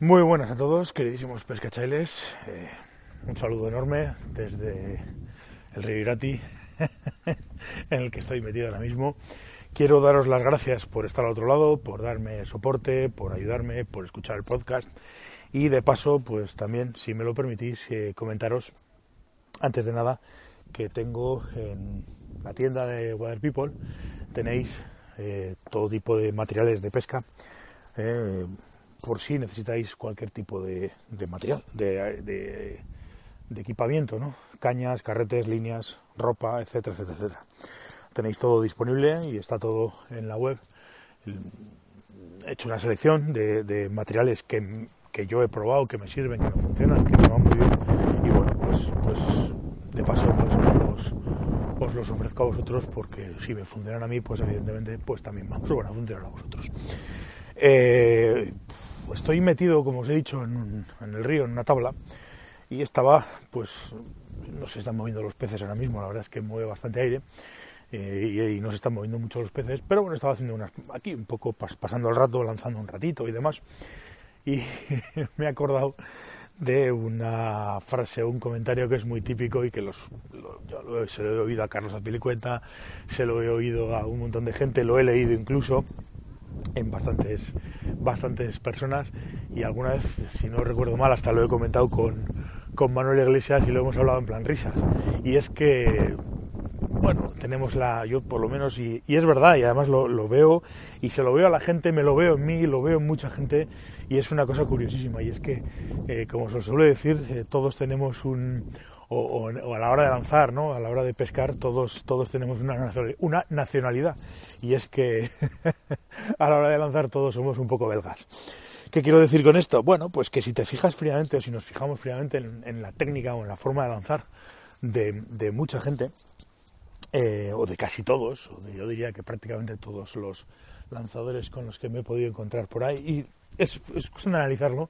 Muy buenas a todos, queridísimos pescachailes. Eh, un saludo enorme desde el río Irati, en el que estoy metido ahora mismo. Quiero daros las gracias por estar al otro lado, por darme soporte, por ayudarme, por escuchar el podcast y de paso, pues también, si me lo permitís, eh, comentaros, antes de nada, que tengo en la tienda de Water People, tenéis eh, todo tipo de materiales de pesca por si necesitáis cualquier tipo de, material, de, equipamiento, ¿no? Cañas, carretes, líneas, ropa, etcétera, etcétera, etcétera. Tenéis todo disponible y está todo en la web. He hecho una selección de, materiales que, yo he probado, que me sirven, que me funcionan, que me van muy bien. Y bueno, pues, pues de paso pues os, os, los ofrezco a vosotros porque si me funcionan a mí, pues evidentemente pues también vamos a funcionar a vosotros. Eh, estoy metido, como os he dicho, en, el río, en una tabla, y estaba, pues, no se están moviendo los peces ahora mismo, la verdad es que mueve bastante aire. Eh, y, no se están moviendo mucho los peces, pero bueno, estaba haciendo unas, aquí un poco pasando el rato, lanzando un ratito y demás, y me he acordado de una frase un comentario que es muy típico y que los, yo se lo he oído a Carlos Azpilicueta, se lo he oído a un montón de gente, lo he leído incluso, en bastantes, bastantes personas y alguna vez, si no recuerdo mal, hasta lo he comentado con, con Manuel Iglesias y lo hemos hablado en plan risas. Y es que, bueno, tenemos la, yo por lo menos, y, es verdad, y además lo, veo, y se lo veo a la gente, me lo veo en mí, lo veo en mucha gente, y es una cosa curiosísima, y es que, eh, como se suele decir, eh, todos tenemos un, o, a la hora de lanzar, ¿no? a la hora de pescar, todos, todos tenemos una, una nacionalidad. Y es que a la hora de lanzar todos somos un poco belgas. ¿Qué quiero decir con esto? Bueno, pues que si te fijas fríamente o si nos fijamos fríamente en, la técnica o en la forma de lanzar de, mucha gente, eh, o de casi todos, o yo diría que prácticamente todos los lanzadores con los que me he podido encontrar por ahí, y es, es cuestión de analizarlo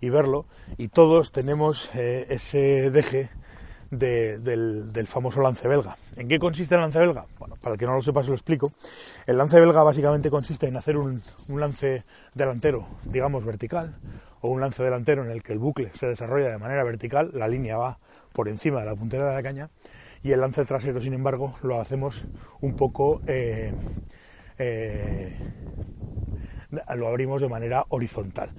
y verlo, y todos tenemos eh, ese deje del, famoso lance belga. ¿En qué consiste el lance belga? Bueno, para el que no lo sepa se lo explico. El lance belga básicamente consiste en hacer un, lance delantero, digamos, vertical, o un lance delantero en el que el bucle se desarrolla de manera vertical, la línea va por encima de la puntera de la caña, y el lance trasero, sin embargo, lo hacemos un poco... Eh, eh, lo abrimos de manera horizontal.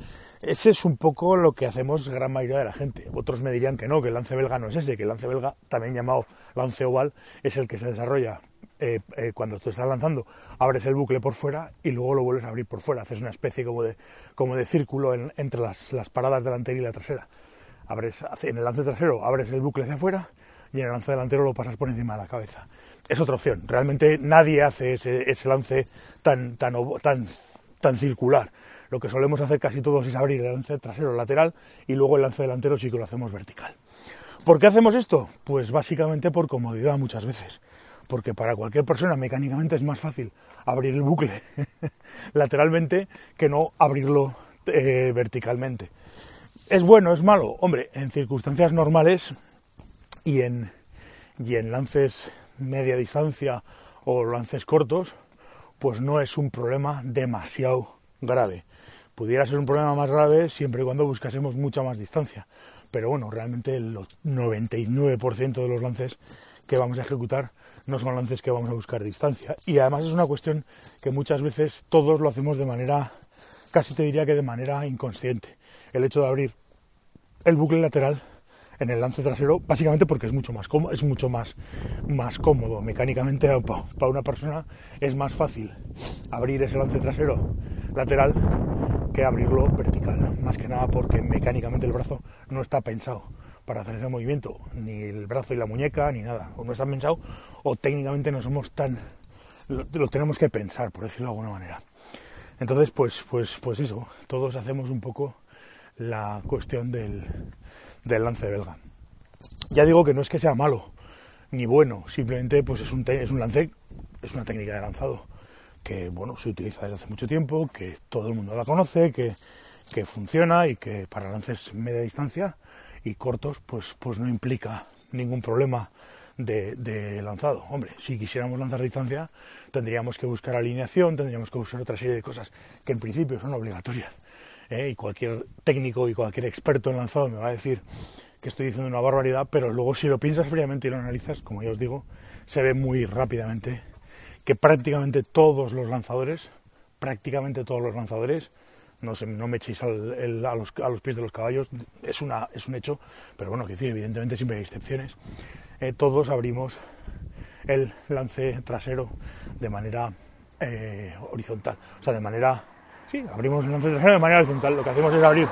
Ese es un poco lo que hacemos gran mayoría de la gente. Otros me dirían que no, que el lance belga no es ese, que el lance belga, también llamado lance oval, es el que se desarrolla eh, eh, cuando tú estás lanzando, abres el bucle por fuera y luego lo vuelves a abrir por fuera. Haces una especie como de, como de círculo entre las, las paradas delantera y la trasera. Abres, en el lance trasero abres el bucle hacia afuera y en el lance delantero lo pasas por encima de la cabeza. Es otra opción. Realmente nadie hace ese, ese lance tan, tan, tan tan circular. Lo que solemos hacer casi todos es abrir el lance trasero lateral y luego el lance delantero sí que lo hacemos vertical. ¿Por qué hacemos esto? Pues básicamente por comodidad muchas veces. Porque para cualquier persona mecánicamente es más fácil abrir el bucle lateralmente que no abrirlo eh, verticalmente. ¿Es bueno, es malo? Hombre, en circunstancias normales y en, y en lances media distancia o lances cortos, pues no es un problema demasiado grave. Pudiera ser un problema más grave siempre y cuando buscásemos mucha más distancia. Pero bueno, realmente el 99% de los lances que vamos a ejecutar no son lances que vamos a buscar distancia. Y además es una cuestión que muchas veces todos lo hacemos de manera, casi te diría que de manera inconsciente. El hecho de abrir el bucle lateral en el lance trasero, básicamente porque es mucho más cómodo, es mucho más, más cómodo. Mecánicamente para una persona es más fácil abrir ese lance trasero lateral que abrirlo vertical. Más que nada porque mecánicamente el brazo no está pensado para hacer ese movimiento, ni el brazo y la muñeca, ni nada. O no está pensado, o técnicamente no somos tan. Lo, lo tenemos que pensar, por decirlo de alguna manera. Entonces, pues, pues, pues eso, todos hacemos un poco la cuestión del, del lance belga. Ya digo que no es que sea malo ni bueno, simplemente pues es un, es un lance, es una técnica de lanzado que bueno se utiliza desde hace mucho tiempo, que todo el mundo la conoce, que, que funciona y que para lances media distancia y cortos pues, pues no implica ningún problema de, de, lanzado. Hombre, si quisiéramos lanzar distancia tendríamos que buscar alineación, tendríamos que buscar otra serie de cosas que en principio son obligatorias ¿eh? y cualquier técnico y cualquier experto en lanzado me va a decir que estoy diciendo una barbaridad, pero luego si lo piensas fríamente y lo analizas, como ya os digo, se ve muy rápidamente que prácticamente todos los lanzadores, prácticamente todos los lanzadores, no, no me echéis a, los, pies de los caballos, es, una, es un hecho, pero bueno, que decir, evidentemente siempre hay excepciones, eh, todos abrimos el lance trasero de manera eh, horizontal, o sea, de manera, sí, abrimos lance trasero de manera horizontal, lo que hacemos es abrir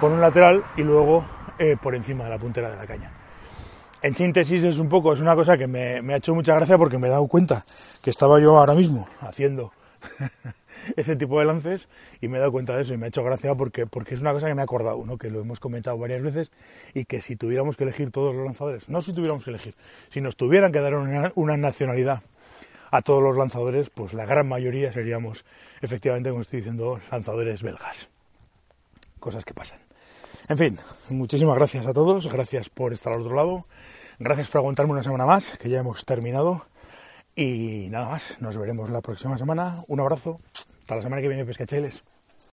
por un lateral y luego eh, por encima de la puntera de la caña. En síntesis es un poco, es una cosa que me, ha hecho mucha gracia porque me he dado cuenta que estaba yo ahora mismo haciendo ese tipo de lances y me he dado cuenta de eso y me ha hecho gracia porque, porque es una cosa que me ha acordado, ¿no? que lo hemos comentado varias veces y que si tuviéramos que elegir todos los lanzadores, no si tuviéramos que elegir, si nos tuvieran que dar una, una nacionalidad a todos los lanzadores, pues la gran mayoría seríamos efectivamente, como estoy diciendo, lanzadores belgas. Cosas que pasan. En fin, muchísimas gracias a todos, gracias por estar al otro lado, gracias por aguantarme una semana más, que ya hemos terminado. Y nada más, nos veremos la próxima semana. Un abrazo, hasta la semana que viene, pescacheles.